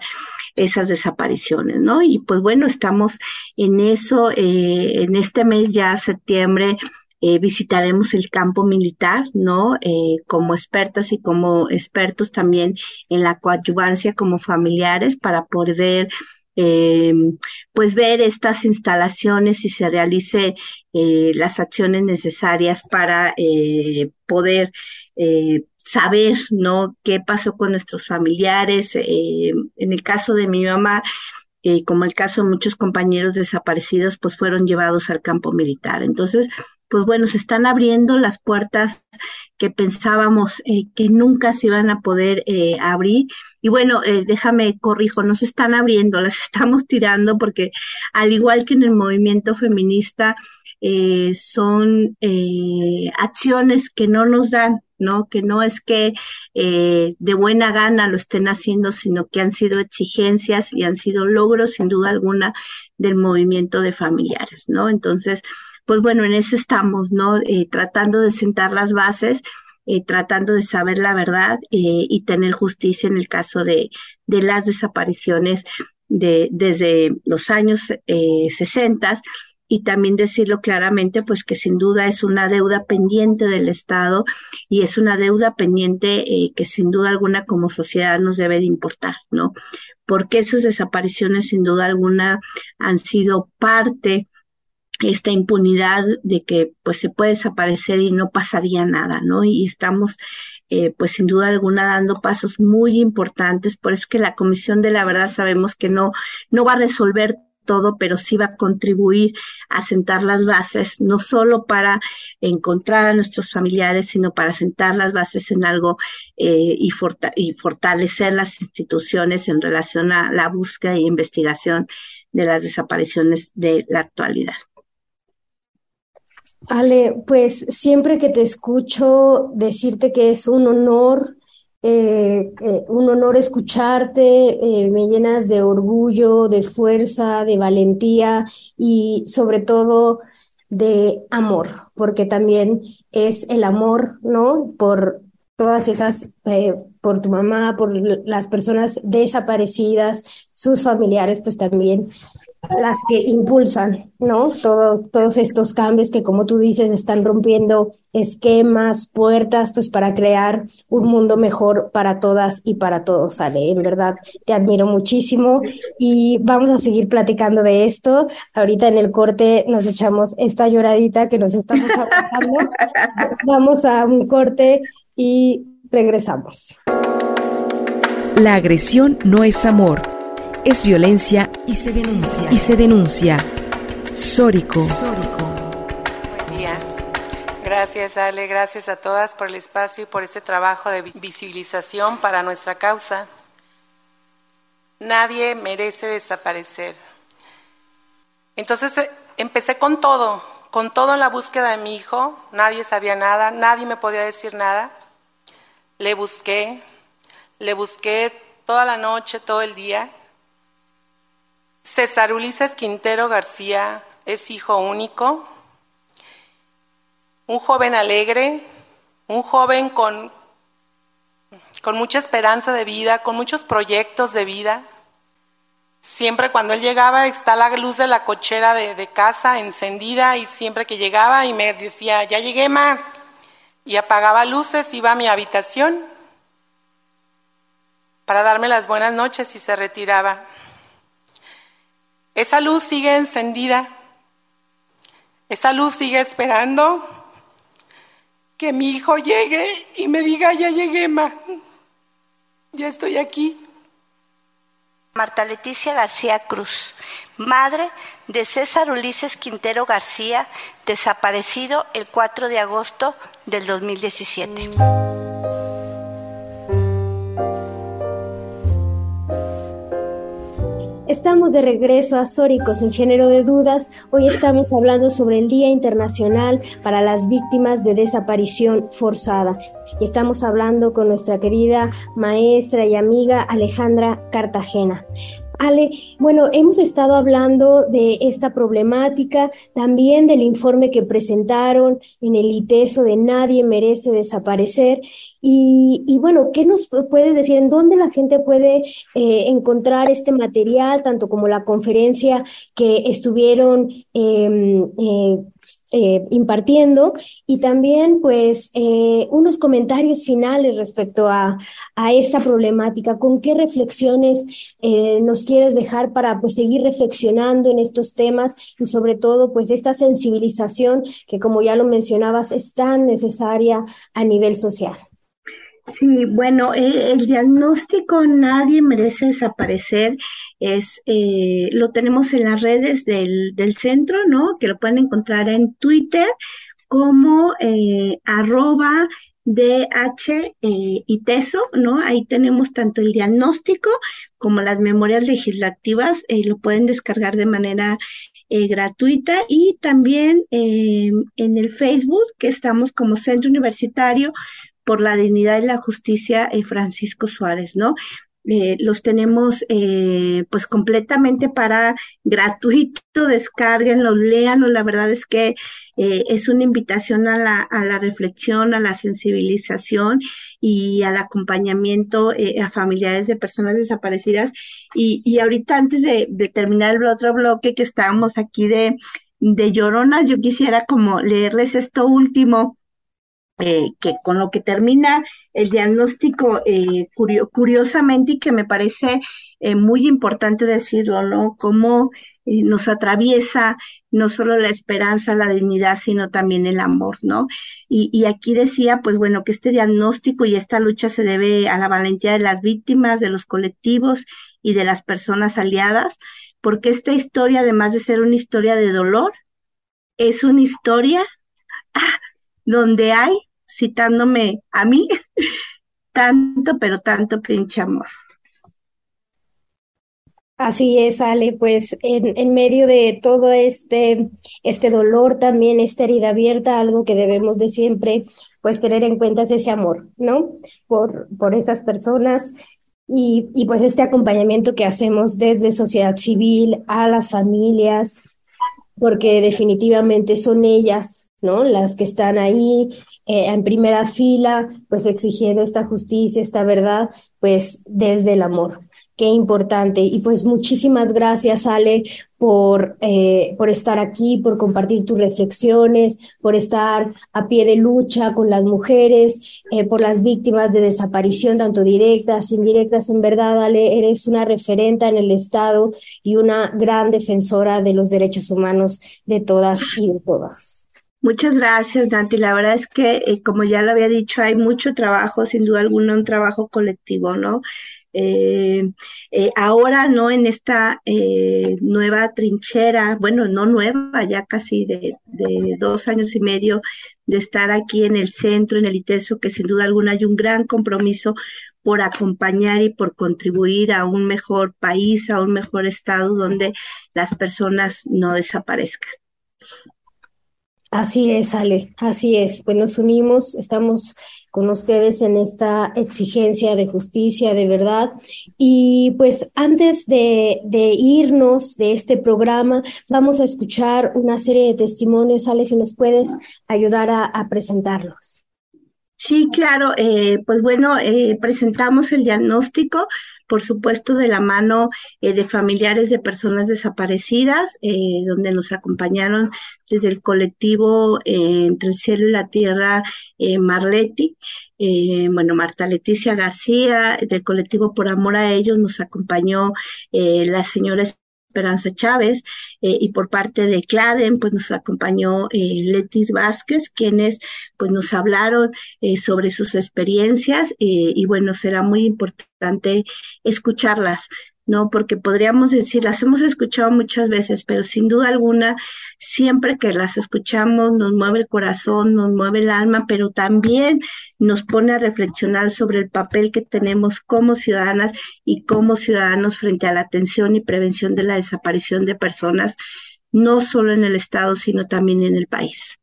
esas desapariciones, ¿no? Y pues bueno, estamos en eso, en este mes ya, septiembre, eh, visitaremos el campo militar, ¿no? Eh, como expertas y como expertos también en la coadyuvancia como familiares para poder eh, pues ver estas instalaciones y se realice eh, las acciones necesarias para eh, poder eh, saber no qué pasó con nuestros familiares. Eh, en el caso de mi mamá eh, como el caso de muchos compañeros desaparecidos pues fueron llevados al campo militar. Entonces pues bueno, se están abriendo las puertas que pensábamos eh, que nunca se iban a poder eh, abrir. Y bueno, eh, déjame corrijo, no se están abriendo, <laughs> las estamos tirando porque al igual que en el movimiento feminista, eh, son acciones que no nos dan, ¿no? Que no es que de buena gana lo estén haciendo, sino que han sido exigencias y han sido logros, sin duda alguna, del movimiento de familiares, ¿no? Entonces, pues bueno, en eso estamos, ¿no? Eh, tratando de sentar las bases, eh, tratando de saber la verdad eh, y tener justicia en el caso de, de las desapariciones de, desde los años eh, 60 y también decirlo claramente, pues que sin duda es una deuda pendiente del Estado y es una deuda pendiente que sin duda alguna como sociedad nos debe de importar, ¿no? Porque esas desapariciones sin duda alguna han sido parte esta impunidad de que pues se puede desaparecer y no pasaría nada, ¿no? Y estamos eh, pues sin duda alguna dando pasos muy importantes, por eso es que la Comisión de la Verdad sabemos que no, no va a resolver todo, pero sí va a contribuir a sentar las bases, no solo para encontrar a nuestros familiares, sino para sentar las bases en algo eh, y, y fortalecer las instituciones en relación a la búsqueda e investigación de las desapariciones de la actualidad. Ale, pues siempre que te escucho decirte que es un honor, eh, eh, un honor escucharte, eh, me llenas de orgullo, de fuerza, de valentía y sobre todo de amor, porque también es el amor, ¿no? Por todas esas, eh, por tu mamá, por las personas desaparecidas, sus familiares, pues también las que impulsan, ¿no? Todos, todos estos cambios que, como tú dices, están rompiendo esquemas, puertas, pues para crear un mundo mejor para todas y para todos, Ale. En verdad, te admiro muchísimo y vamos a seguir platicando de esto. Ahorita en el corte nos echamos esta lloradita que nos estamos aguantando. <laughs> vamos a un corte y regresamos. La agresión no es amor es violencia y se denuncia. Y se denuncia. Sórico. Buen día. Gracias Ale, gracias a todas por el espacio y por este trabajo de visibilización para nuestra causa. Nadie merece desaparecer. Entonces eh, empecé con todo, con todo en la búsqueda de mi hijo. Nadie sabía nada, nadie me podía decir nada. Le busqué, le busqué toda la noche, todo el día. César Ulises Quintero García es hijo único, un joven alegre, un joven con, con mucha esperanza de vida, con muchos proyectos de vida. Siempre cuando él llegaba está la luz de la cochera de, de casa encendida y siempre que llegaba y me decía, ya llegué, ma, y apagaba luces, iba a mi habitación para darme las buenas noches y se retiraba. Esa luz sigue encendida. Esa luz sigue esperando que mi hijo llegue y me diga, ya llegué, ma. Ya estoy aquí. Marta Leticia García Cruz, madre de César Ulises Quintero García, desaparecido el 4 de agosto del 2017. Estamos de regreso a Sóricos en género de dudas. Hoy estamos hablando sobre el Día Internacional para las Víctimas de Desaparición Forzada. Y estamos hablando con nuestra querida maestra y amiga Alejandra Cartagena. Ale, bueno, hemos estado hablando de esta problemática, también del informe que presentaron en el ITESO de Nadie merece desaparecer. Y, bueno, ¿qué nos puedes decir? ¿En dónde la gente puede eh, encontrar este material, tanto como la conferencia que estuvieron em, eh, eh, impartiendo y también pues eh, unos comentarios finales respecto a, a, esta problemática. ¿Con qué reflexiones eh, nos quieres dejar para pues seguir reflexionando en estos temas y sobre todo pues esta sensibilización que como ya lo mencionabas es tan necesaria a nivel social? Sí, bueno, eh, el, diagnóstico Nadie merece desaparecer es eh, lo tenemos en las redes del, del, centro, ¿no? Que lo pueden encontrar en Twitter como eh, arroba DH y TESO, ¿no? Ahí tenemos tanto el diagnóstico como las memorias legislativas, lo pueden descargar de manera gratuita y también en el Facebook, que estamos como Centro Universitario por la dignidad y la justicia eh, Francisco Suárez, ¿no? Eh, los tenemos eh, pues completamente para gratuito, descárguenlos, léanlos, la verdad es que es una invitación a la, a la reflexión, a la sensibilización y al acompañamiento a familiares de personas desaparecidas. Y, y ahorita antes de, de, terminar el otro bloque que estábamos aquí de, de lloronas, yo quisiera como leerles esto último eh, que con lo que termina el diagnóstico, eh, curiosamente, y que me parece eh, muy importante decirlo, ¿no? Cómo nos atraviesa no solo la esperanza, la dignidad, sino también el amor, ¿no? Y, y aquí decía, pues bueno, que este diagnóstico y esta lucha se debe a la valentía de las víctimas, de los colectivos y de las personas aliadas, porque esta historia, además de ser una historia de dolor, es una historia ah, donde hay, citándome a mí, <laughs> tanto, pero tanto pinche amor. Así es, Ale, pues en, en, medio de todo este, este dolor también, esta herida abierta, algo que debemos de siempre pues tener en cuenta es ese amor, ¿no? Por, por esas personas y, y pues este acompañamiento que hacemos desde sociedad civil a las familias, porque definitivamente son ellas, ¿no? Las que están ahí eh, en primera fila, pues exigiendo esta justicia, esta verdad, pues desde el amor. Qué importante. Y pues muchísimas gracias, Ale, por, eh, por estar aquí, por compartir tus reflexiones, por estar a pie de lucha con las mujeres, eh, por las víctimas de desaparición, tanto directas, indirectas. En verdad, Ale, eres una referente en el Estado y una gran defensora de los derechos humanos de todas y de todas. Muchas gracias, Nanti. La verdad es que, eh, como ya lo había dicho, hay mucho trabajo, sin duda alguna, un trabajo colectivo, ¿no? Eh, eh, ahora, ¿no? En esta eh, nueva trinchera, bueno, no nueva, ya casi de, de, dos años y medio de estar aquí en el centro, en el ITESO, que sin duda alguna hay un gran compromiso por acompañar y por contribuir a un mejor país, a un mejor estado donde las personas no desaparezcan. Así es, Ale, así es. Pues nos unimos, estamos con ustedes en esta exigencia de justicia, de verdad. Y pues antes de, irnos de este programa, vamos a escuchar una serie de testimonios. Ale, si nos puedes ayudar a, a presentarlos. Sí, claro. Eh, pues bueno, eh, presentamos el diagnóstico, por supuesto, de la mano eh, de familiares de personas desaparecidas, eh, donde nos acompañaron desde el colectivo eh, Entre el Cielo y la Tierra, Marleti. bueno, Marta Leticia García, del colectivo Por Amor a Ellos, nos acompañó la señora Esperanza Chávez eh, y por parte de Claden pues nos acompañó eh, Letis Vázquez quienes pues nos hablaron eh, sobre sus experiencias y bueno será muy importante escucharlas ¿no? Porque podríamos decir, las hemos escuchado muchas veces, pero sin duda alguna, siempre que las escuchamos nos mueve el corazón, nos mueve el alma, pero también nos pone a reflexionar sobre el papel que tenemos como ciudadanas y como ciudadanos frente a la atención y prevención de la desaparición de personas, no solo en el Estado, sino también en el país.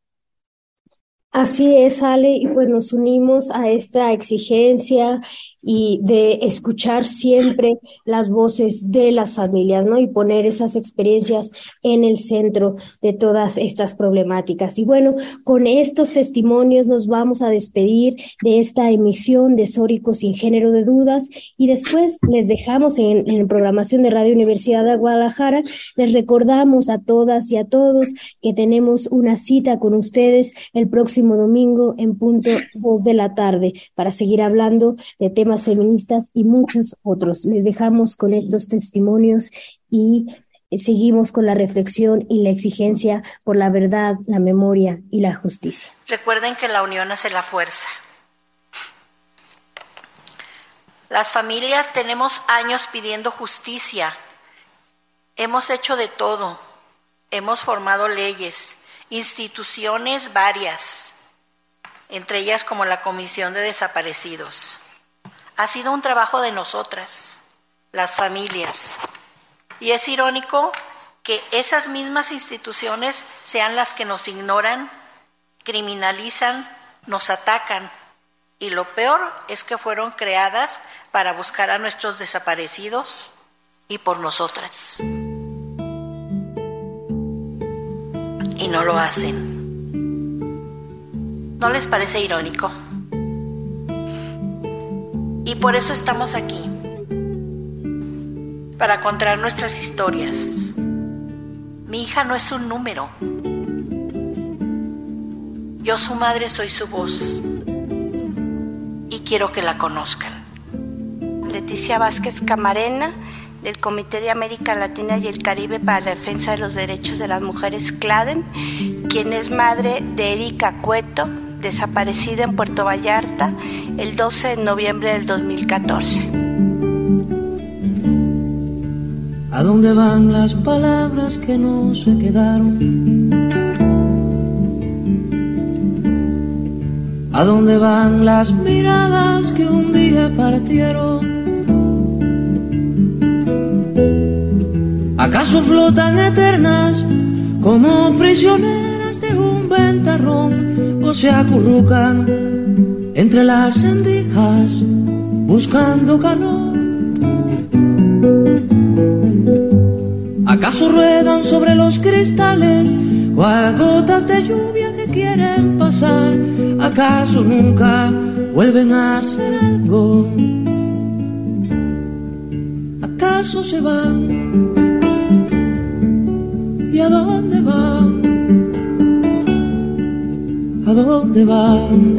Así es, Ale, y pues nos unimos a esta exigencia y de escuchar siempre las voces de las familias, ¿no? Y poner esas experiencias en el centro de todas estas problemáticas. Y bueno, con estos testimonios nos vamos a despedir de esta emisión de Sórico sin género de dudas y después les dejamos en, en programación de Radio Universidad de Guadalajara. Les recordamos a todas y a todos que tenemos una cita con ustedes el próximo domingo en punto dos de la tarde para seguir hablando de temas feministas y muchos otros. Les dejamos con estos testimonios y seguimos con la reflexión y la exigencia por la verdad, la memoria y la justicia. Recuerden que la unión hace la fuerza. Las familias tenemos años pidiendo justicia. Hemos hecho de todo. Hemos formado leyes, instituciones varias entre ellas como la Comisión de Desaparecidos. Ha sido un trabajo de nosotras, las familias. Y es irónico que esas mismas instituciones sean las que nos ignoran, criminalizan, nos atacan. Y lo peor es que fueron creadas para buscar a nuestros desaparecidos y por nosotras. Y no lo hacen. ¿No les parece irónico? Y por eso estamos aquí, para contar nuestras historias. Mi hija no es un número. Yo su madre soy su voz y quiero que la conozcan. Leticia Vázquez Camarena, del Comité de América Latina y el Caribe para la Defensa de los Derechos de las Mujeres CLADEN, quien es madre de Erika Cueto, desaparecida en Puerto Vallarta el 12 de noviembre del 2014. ¿A dónde van las palabras que no se quedaron? ¿A dónde van las miradas que un día partieron? ¿Acaso flotan eternas como prisioneras ventarrón? se acurrucan entre las endijas buscando calor. ¿Acaso ruedan sobre los cristales cual gotas de lluvia que quieren pasar? ¿Acaso nunca vuelven a hacer algo? ¿Acaso se van? ¿Y a dónde van? ¿A dónde van?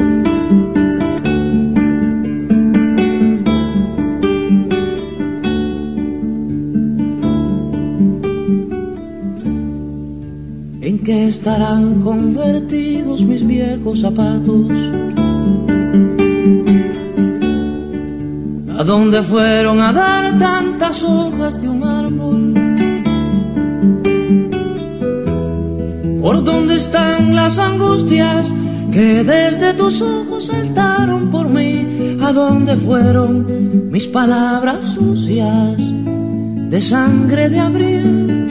¿En qué estarán convertidos mis viejos zapatos? ¿A dónde fueron a dar tantas hojas de un árbol? ¿Por dónde están las angustias que desde tus ojos saltaron por mí. ¿A dónde fueron mis palabras sucias de sangre de abril?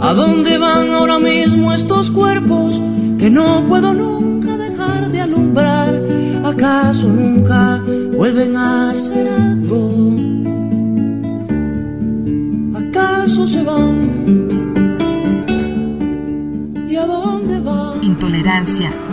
¿A dónde van ahora mismo estos cuerpos que no puedo nunca dejar de alumbrar? ¿Acaso nunca vuelven a hacer